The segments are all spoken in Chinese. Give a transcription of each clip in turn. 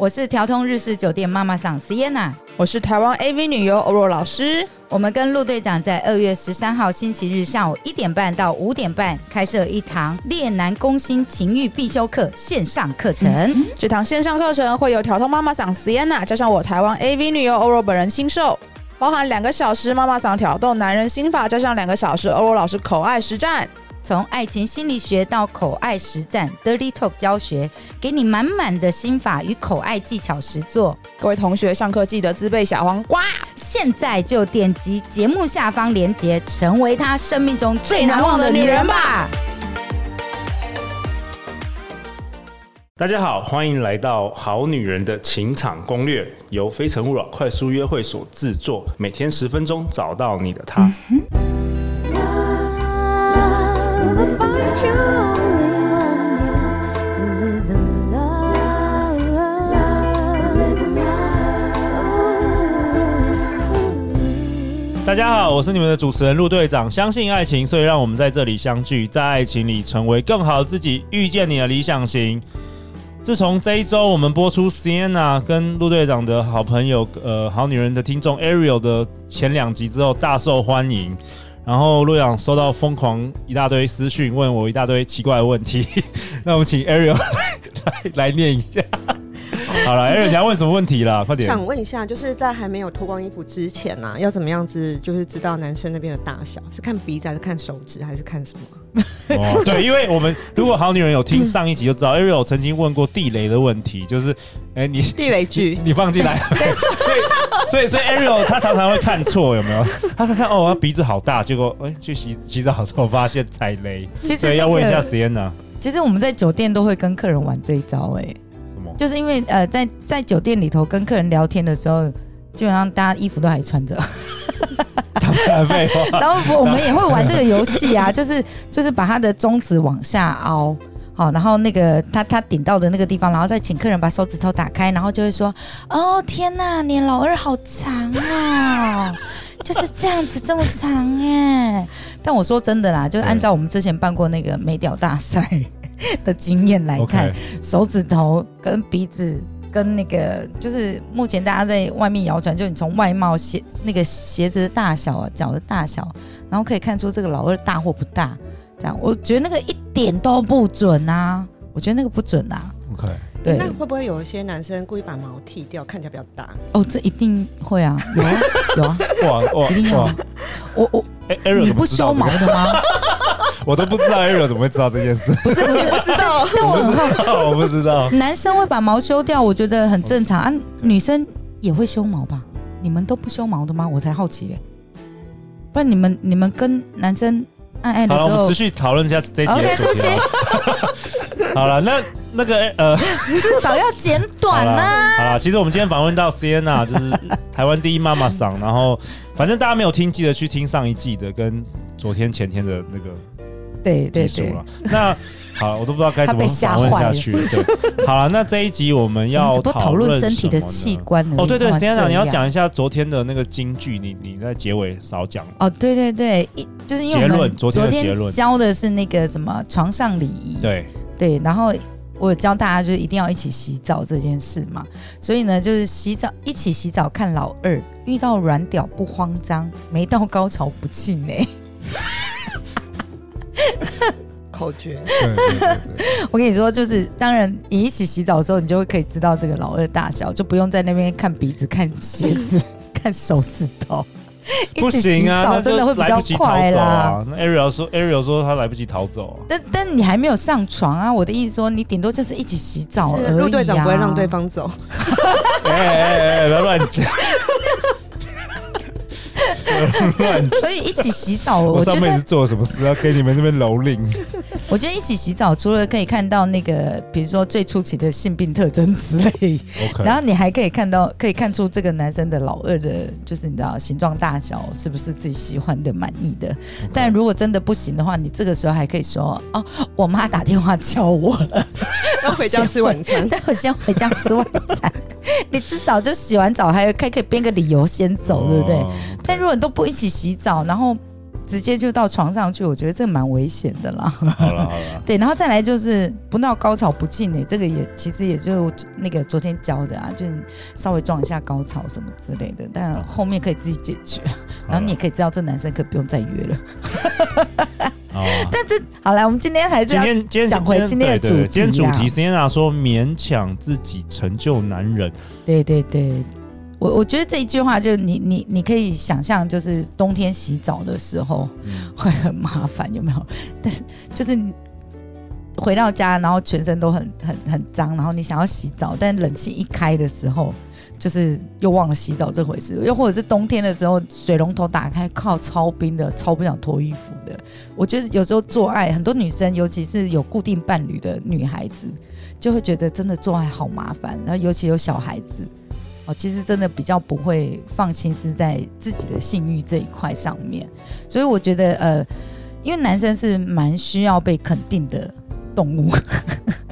我是调通日式酒店妈妈桑 Sienna，我是台湾 AV 女优欧若老师。我们跟陆队长在二月十三号星期日下午一点半到五点半开设一堂恋男攻心情欲必修课线上课程。嗯、这堂线上课程会有调通妈妈桑 Sienna 加上我台湾 AV 女优欧若本人亲授，包含两个小时妈妈桑挑逗男人心法，加上两个小时欧若老师口爱实战。从爱情心理学到口爱实战，Dirty Talk 教学，给你满满的心法与口爱技巧实作。各位同学上课记得自备小黄瓜，现在就点击节目下方链接，成为他生命中最难忘的女人吧。大家好，欢迎来到《好女人的情场攻略》，由非诚勿扰快速约会所制作，每天十分钟，找到你的他。嗯大家好，我是你们的主持人陆队长。相信爱情，所以让我们在这里相聚，在爱情里成为更好的自己，遇见你的理想型。自从这一周我们播出 Sienna 跟陆队长的好朋友，呃，好女人的听众 Ariel 的前两集之后，大受欢迎。然后陆阳收到疯狂一大堆私讯，问我一大堆奇怪的问题。那我们请 Ariel 来 来念一下。好了，Ariel，你要问什么问题啦？快点。想问一下，就是在还没有脱光衣服之前呢、啊，要怎么样子，就是知道男生那边的大小？是看鼻子，还是看手指，还是看什么？哦，对，因为我们如果好女人有听上一集就知道，Ariel 曾经问过地雷的问题，就是，哎，你地雷剧，你放进来。所以，所以，所以 Ariel 他常常会看错，有没有？他看看哦，他鼻子好大，结果哎，去洗洗澡的时候发现踩雷。其实、那个、要问一下 Sienna。其实我们在酒店都会跟客人玩这一招、欸，哎。就是因为呃，在在酒店里头跟客人聊天的时候，基本上大家衣服都还穿着，然后我们也会玩这个游戏啊，就是就是把他的中指往下凹，好，然后那个他他顶到的那个地方，然后再请客人把手指头打开，然后就会说：“哦天哪，你老二好长哦，就是这样子这么长哎。”但我说真的啦，就按照我们之前办过那个美屌大赛。的经验来看.手指头跟鼻子跟那个，就是目前大家在外面谣传，就你从外貌鞋那个鞋子的大小啊，脚的大小，然后可以看出这个老二大或不大。这样，我觉得那个一点都不准啊！我觉得那个不准啊。OK，对，那会不会有一些男生故意把毛剃掉，看起来比较大？哦，这一定会啊，有啊，有啊，哇哇，一定有啊。我我，哎，你不修毛的吗？我都不知道 Ariel 怎么会知道这件事。不是不是，我知道，我不知道，我不知道。男生会把毛修掉，我觉得很正常啊。女生也会修毛吧？你们都不修毛的吗？我才好奇嘞。不然你们你们跟男生爱爱的时候，好，我们持续讨论一下这一集。OK，对不起。好了，那那个呃，至少要剪短呐。好了，其实我们今天访问到 Sienna，就是台湾第一妈妈桑。然后，反正大家没有听，记得去听上一季的，跟昨天前天的那个。对对对，那好，我都不知道该怎么访问下去。对，好了，那这一集我们要 讨论身体的器官。哦，对对，先生，你要讲一下昨天的那个京剧，你你在结尾少讲。哦，对对对，一就是因为我们昨天教的是那个什么床上礼仪。对对，然后我教大家就是一定要一起洗澡这件事嘛，所以呢，就是洗澡一起洗澡看老二，遇到软屌不慌张，没到高潮不气馁。口诀，我跟你说，就是当然，你一起洗澡的时候，你就会可以知道这个老二大小，就不用在那边看鼻子、看鞋子、看手指头。不行啊，真的会比较快啦。那 Ariel 说，Ariel 说他来不及逃走啊。但但你还没有上床啊！我的意思说，你顶多就是一起洗澡而已啊。陆队长不会让对方走。哎哎哎，不要乱讲。所以一起洗澡，我，我上辈子做了什么事要给你们这边蹂躏？我觉得一起洗澡，除了可以看到那个，比如说最初期的性病特征之类，Okay. 然后你还可以看到，可以看出这个男生的老二的，就是你知道形状大小是不是自己喜欢的、满意的。Okay. 但如果真的不行的话，你这个时候还可以说：“哦，我妈打电话叫我了，要回家吃晚餐。”待会先回家吃晚餐。你至少就洗完澡，还可以可以编个理由先走，对不对？但如果你都不一起洗澡，然后直接就到床上去，我觉得这蛮危险的啦。好了好了，对，然后再来就是不闹高潮不进呢，这个也其实也就那个昨天教的啊，就稍微撞一下高潮什么之类的，但后面可以自己解决。然后你也可以知道这男生可不用再约了。哦，但这好了，我们今天还是要今天今天讲回今天的主题啊。今天主题，Sienna 说勉强自己成就男人。对对对。我我觉得这一句话就你你你可以想象，就是冬天洗澡的时候会很麻烦，有没有？但是就是回到家，然后全身都很很很脏，然后你想要洗澡，但冷气一开的时候，就是又忘了洗澡这回事。又或者是冬天的时候，水龙头打开靠超冰的，超不想脱衣服的。我觉得有时候做爱，很多女生，尤其是有固定伴侣的女孩子，就会觉得真的做爱好麻烦，然后尤其有小孩子。哦其实真的比较不会放心思在自己的性欲这一块上面，所以我觉得呃，因为男生是蛮需要被肯定的动物，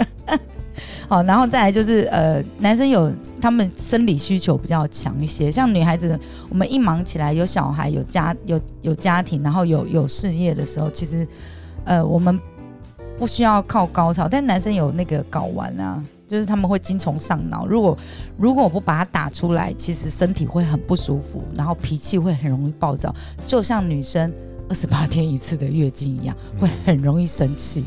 好，然后再来就是呃，男生有他们生理需求比较强一些，像女孩子，我们一忙起来有小孩、有家、有有家庭，然后有有事业的时候，其实呃，我们不需要靠高潮，但男生有那个睾丸啊。就是他们会精虫上脑，如果如果我不把它打出来，其实身体会很不舒服，然后脾气会很容易暴躁，就像女生二十八天一次的月经一样，会很容易生气，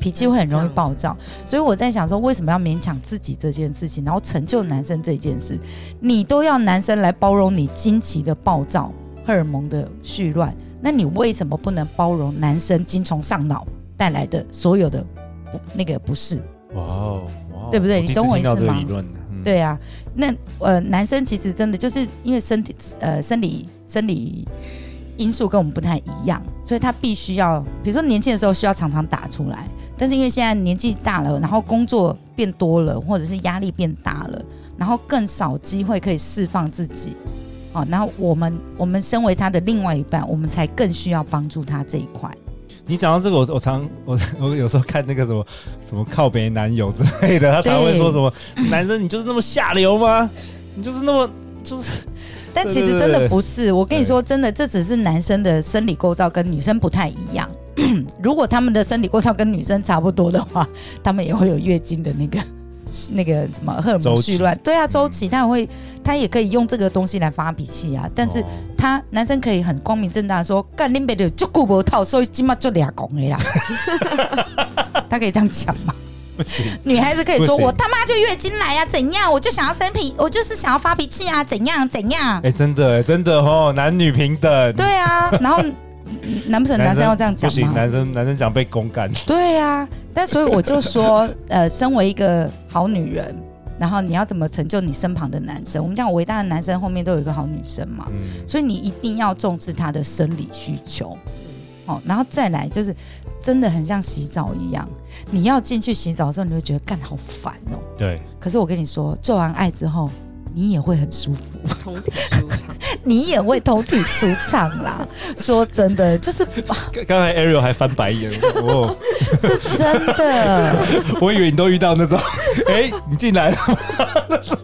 脾气会很容易暴躁。所以我在想说，为什么要勉强自己这件事情，然后成就男生这件事，你都要男生来包容你惊奇的暴躁、荷尔蒙的絮乱，那你为什么不能包容男生精虫上脑带来的所有的那个不适？对不对？你懂我意思吗？嗯、对啊，那呃，男生其实真的就是因为身体呃生理生理因素跟我们不太一样，所以他必须要，比如说年轻的时候需要常常打出来，但是因为现在年纪大了，然后工作变多了，或者是压力变大了，然后更少机会可以释放自己，好，然后我们我们身为他的另外一半，我们才更需要帮助他这一块。你讲到这个，我我常我 我有时候看那个什么什么靠北男友之类的，他常会说什么男生你就是那么下流吗？你就是那么就是，但其实真的不是。我跟你说，真的，这只是男生的生理构造跟女生不太一样。如果他们的生理构造跟女生差不多的话，他们也会有月经的那个。那个什么荷尔蒙絮乱，对啊，周期他也会，他也可以用这个东西来发脾气啊。但是他男生可以很光明正大说，干林北的就顾不套，所以起码就俩公的啦。他可以这样讲吗？女孩子可以说，我他妈就月经来啊，怎样？我就想要生脾，我就是想要发脾气啊，怎样怎样？哎、欸，真的真的哦，男女平等。对啊，然后。难不成男生要这样讲吗？不行，男生男生讲被公干。对呀、啊，但所以我就说，呃，身为一个好女人，然后你要怎么成就你身旁的男生？我们讲伟大的男生后面都有一个好女生嘛，嗯、所以你一定要重视他的生理需求。哦，然后再来就是真的很像洗澡一样，你要进去洗澡的时候，你会觉得干好烦哦。对。可是我跟你说，做完爱之后。你也会很舒服，通体舒畅，你也会通体舒畅啦。说真的，就是刚才 Ariel 还翻白眼，哦，是真的。我以为你都遇到那种，哎，你进来了吗？那种。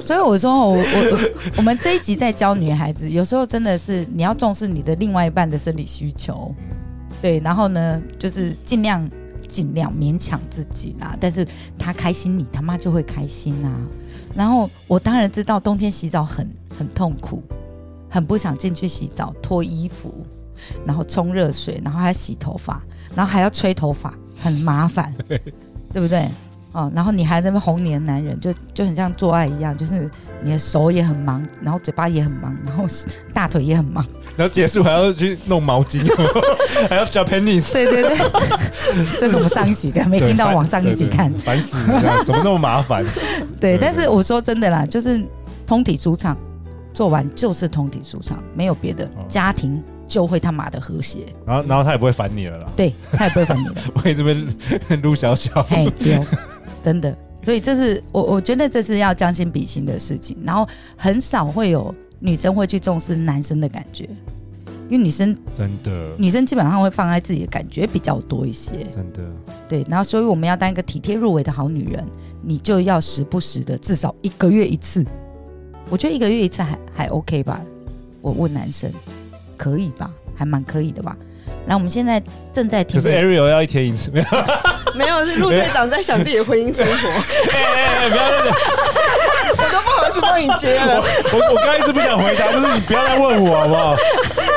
所以我说，我我我们这一集在教女孩子，有时候真的是你要重视你的另外一半的生理需求，对，然后呢，就是尽量尽量勉强自己啦。但是他开心，你他妈就会开心啊。然后我当然知道冬天洗澡很很痛苦，很不想进去洗澡，脱衣服，然后冲热水，然后还要洗头发，然后还要吹头发，很麻烦，对不对？哦，然后你还在那边哄你的男人，就就很像做爱一样，就是你的手也很忙，然后嘴巴也很忙，然后大腿也很忙，然后结束还要去弄毛巾，还要叫 Japanese。对对对，这是我们上一集的，没听到往上一集看，烦死了，怎么那么麻烦？对，但是我说真的啦，就是通体舒畅，做完就是通体舒畅，没有别的，哦、家庭就会他妈的和谐，然后然后他也不会烦你了啦，对他也不会烦你了，我也这边撸小小。真的，所以这是我我觉得这是要将心比心的事情，然后很少会有女生会去重视男生的感觉，因为女生真的。女生基本上会放在自己的感觉比较多一些，真的。对，然后所以我们要当一个体贴入微的好女人，你就要时不时的至少一个月一次，我觉得一个月一次还还 OK 吧，我问男生。可以吧？还蛮可以的吧。然后我们现在正在听，可是 Ariel 要一天一次，没有，没有，是陆队长在想自己的婚姻生活。哎哎哎，不要这样，我都不好意思帮你接了。我我刚一直不想回答，就是你不要再问我好不好？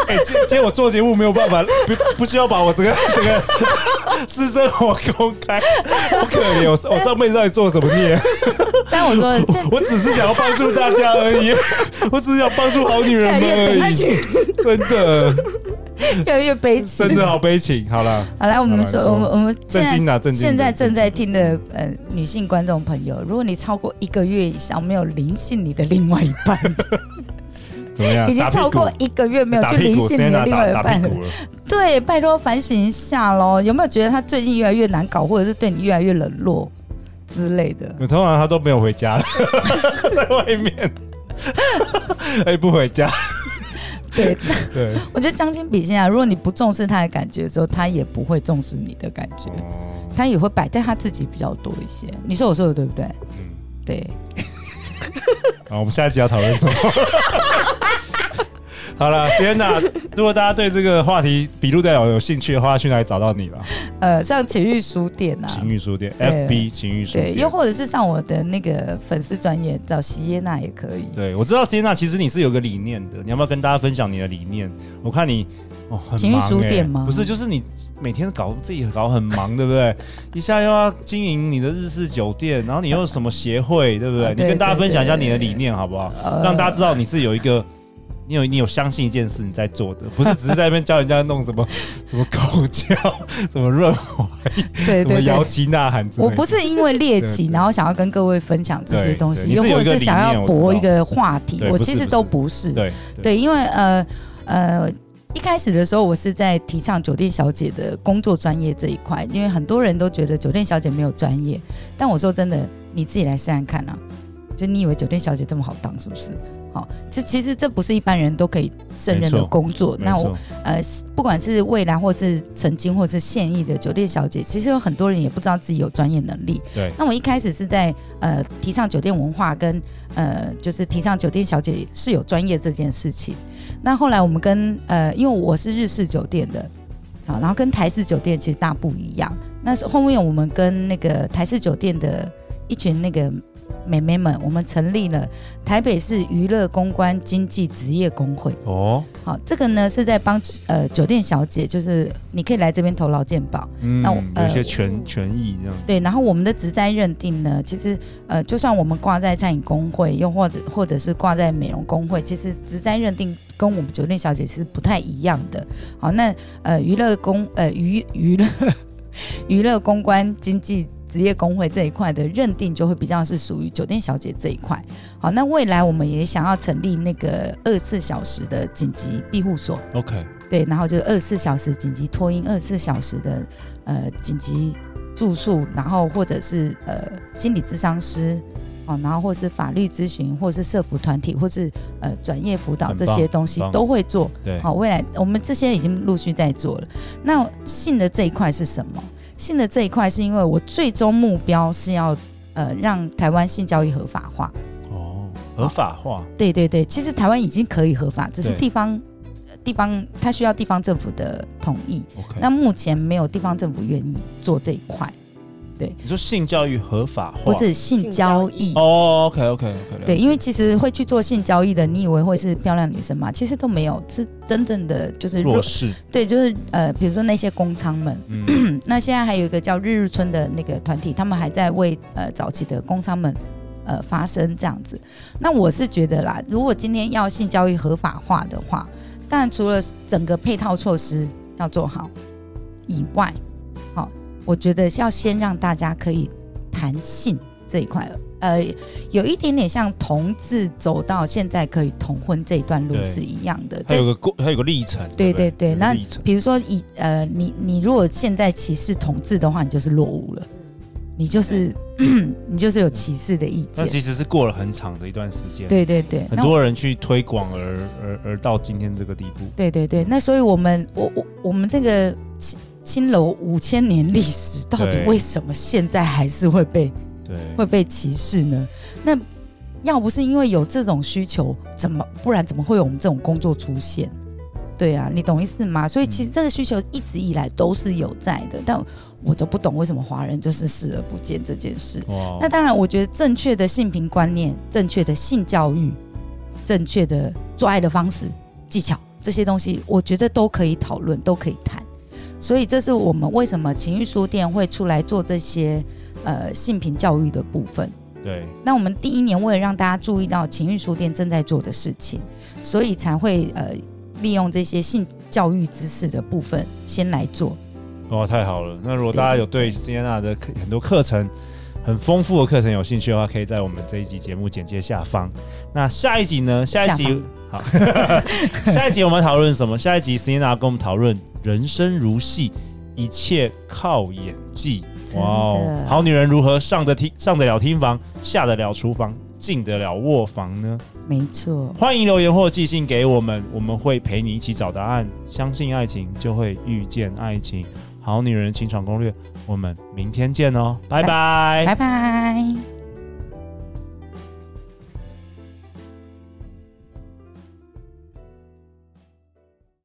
哎，今今天我做节目没有办法，不不需要把我这个这个私生活公开，好可怜，我我上辈子到底做什么孽？但我说 我，我只是想要帮助大家而已，我只是想帮助好女人们而已，真的。越来越悲情，真的好悲情。好了，好来，我们说，我们我们正经的，正经。现在正在听的呃女性观众朋友，如果你超过一个月以上没有灵性你的另外一半，怎么样？已经超过一个月没有去灵性你的另外一半了，对，拜托反省一下喽。有没有觉得他最近越来越难搞，或者是对你越来越冷落之类的？通常他都没有回家了，在外面，哎，不回家。对对，我觉得将心比心啊，如果你不重视他的感觉的时候，他也不会重视你的感觉，他也会摆在他自己比较多一些。你说我说的对不对？嗯，对。好，我们下一集要讨论什么？好了，天哪！如果大家对这个话题笔录代表有兴趣的话，去哪里找到你了？呃，上情欲书店啊，情欲书店，FB 情欲书店，又或者是上我的那个粉丝专业找席耶娜也可以。对，我知道席耶娜其实你是有个理念的，你要不要跟大家分享你的理念？我看你哦，很情欲书店吗？不是，就是你每天搞自己搞很忙，对不对？一下又要经营你的日式酒店，然后你又什么协会，对不对？你跟大家分享一下你的理念好不好？让大家知道你是有一个。你有你有相信一件事你在做的，不是只是在那边教人家弄什么 什么口交，什么润滑，对对对，摇旗呐喊。我不是因为猎奇，然后想要跟各位分享这些东西，又或者是想要博一个话题，我其实都不是。对对，因为呃呃，一开始的时候我是在提倡酒店小姐的工作专业这一块，因为很多人都觉得酒店小姐没有专业，但我说真的，你自己来试试看啊，就你以为酒店小姐这么好当是不是？好，这其实这不是一般人都可以胜任的工作。那我呃，不管是未来或是曾经或是现役的酒店小姐，其实有很多人也不知道自己有专业能力。对。那我一开始是在呃提倡酒店文化跟呃就是提倡酒店小姐是有专业这件事情。那后来我们跟呃，因为我是日式酒店的，好，然后跟台式酒店其实大不一样。那是后面我们跟那个台式酒店的一群那个。美眉们，我们成立了台北市娱乐公关经济职业工会。哦，好，这个呢是在帮呃酒店小姐，就是你可以来这边投劳健保。嗯，那我有些权权益这样。对，然后我们的职灾认定呢，其实呃，就算我们挂在餐饮工会，又或者或者是挂在美容工会，其实职灾认定跟我们酒店小姐是不太一样的。好，那呃娱乐公呃娱娱乐 娱乐公关经纪。职业工会这一块的认定就会比较是属于酒店小姐这一块。好，那未来我们也想要成立那个二十四小时的紧急庇护所。OK，对，然后就是二十四小时紧急托婴，二十四小时的呃紧急住宿，然后或者是呃心理咨商师，哦，然后或是法律咨询，或是社服团体，或是呃专业辅导这些东西都会做。对，好，未来我们这些已经陆续在做了。那性的这一块是什么？性的这一块，是因为我最终目标是要呃让台湾性教育合法化。哦，合法化。哦。对对对，其实台湾已经可以合法，只是地方地方它需要地方政府的同意。那目前没有地方政府愿意做这一块。对，你说性教育合法化，不是性交易哦。OK OK OK。对，因为其实会去做性交易的，你以为会是漂亮女生吗？其实都没有，是真正的就是弱势。对，就是呃，比如说那些工娼们。嗯。那现在还有一个叫日日村的那个团体，他们还在为呃早期的工娼们呃发声这样子。那我是觉得啦，如果今天要性交易合法化的话，当然除了整个配套措施要做好以外，好。我觉得要先让大家可以谈性这一块，呃，有一点点像同志走到现在可以同婚这一段路是一样的。它有个过，它有个历程。对对对，那比如说以呃，你你如果现在歧视同志的话，你就是落伍了，你就是 你就是有歧视的意见。那其实是过了很长的一段时间。对对对，很多人去推广而而而到今天这个地步。对对对，那所以我们我我我们这个。青楼五千年历史，到底为什么现在还是会被对会被歧视呢？那要不是因为有这种需求，怎么不然怎么会有我们这种工作出现？对啊，你懂意思吗？所以其实这个需求一直以来都是有在的，但我都不懂为什么华人就是视而不见这件事。那当然，我觉得正确的性平观念、正确的性教育、正确的做爱的方式、技巧这些东西，我觉得都可以讨论，都可以谈。所以这是我们为什么情欲书店会出来做这些呃性平教育的部分。对，那我们第一年为了让大家注意到情欲书店正在做的事情，所以才会呃利用这些性教育知识的部分先来做。哇，太好了！那如果大家有对 Sienna 的课很多课程很丰富的课程有兴趣的话，可以在我们这一集节目简介下方。那下一集呢？下一集好，下一集我们讨论什么？下一集 Sienna 跟我们讨论人生如戏，一切靠演技。哇哦，好女人如何上得厅上得了厅房，下得了厨房，进得了卧房呢？没错，欢迎留言或寄信给我们，我们会陪你一起找答案。相信爱情，就会遇见爱情。好女人情场攻略，我们明天见哦，拜拜，拜拜。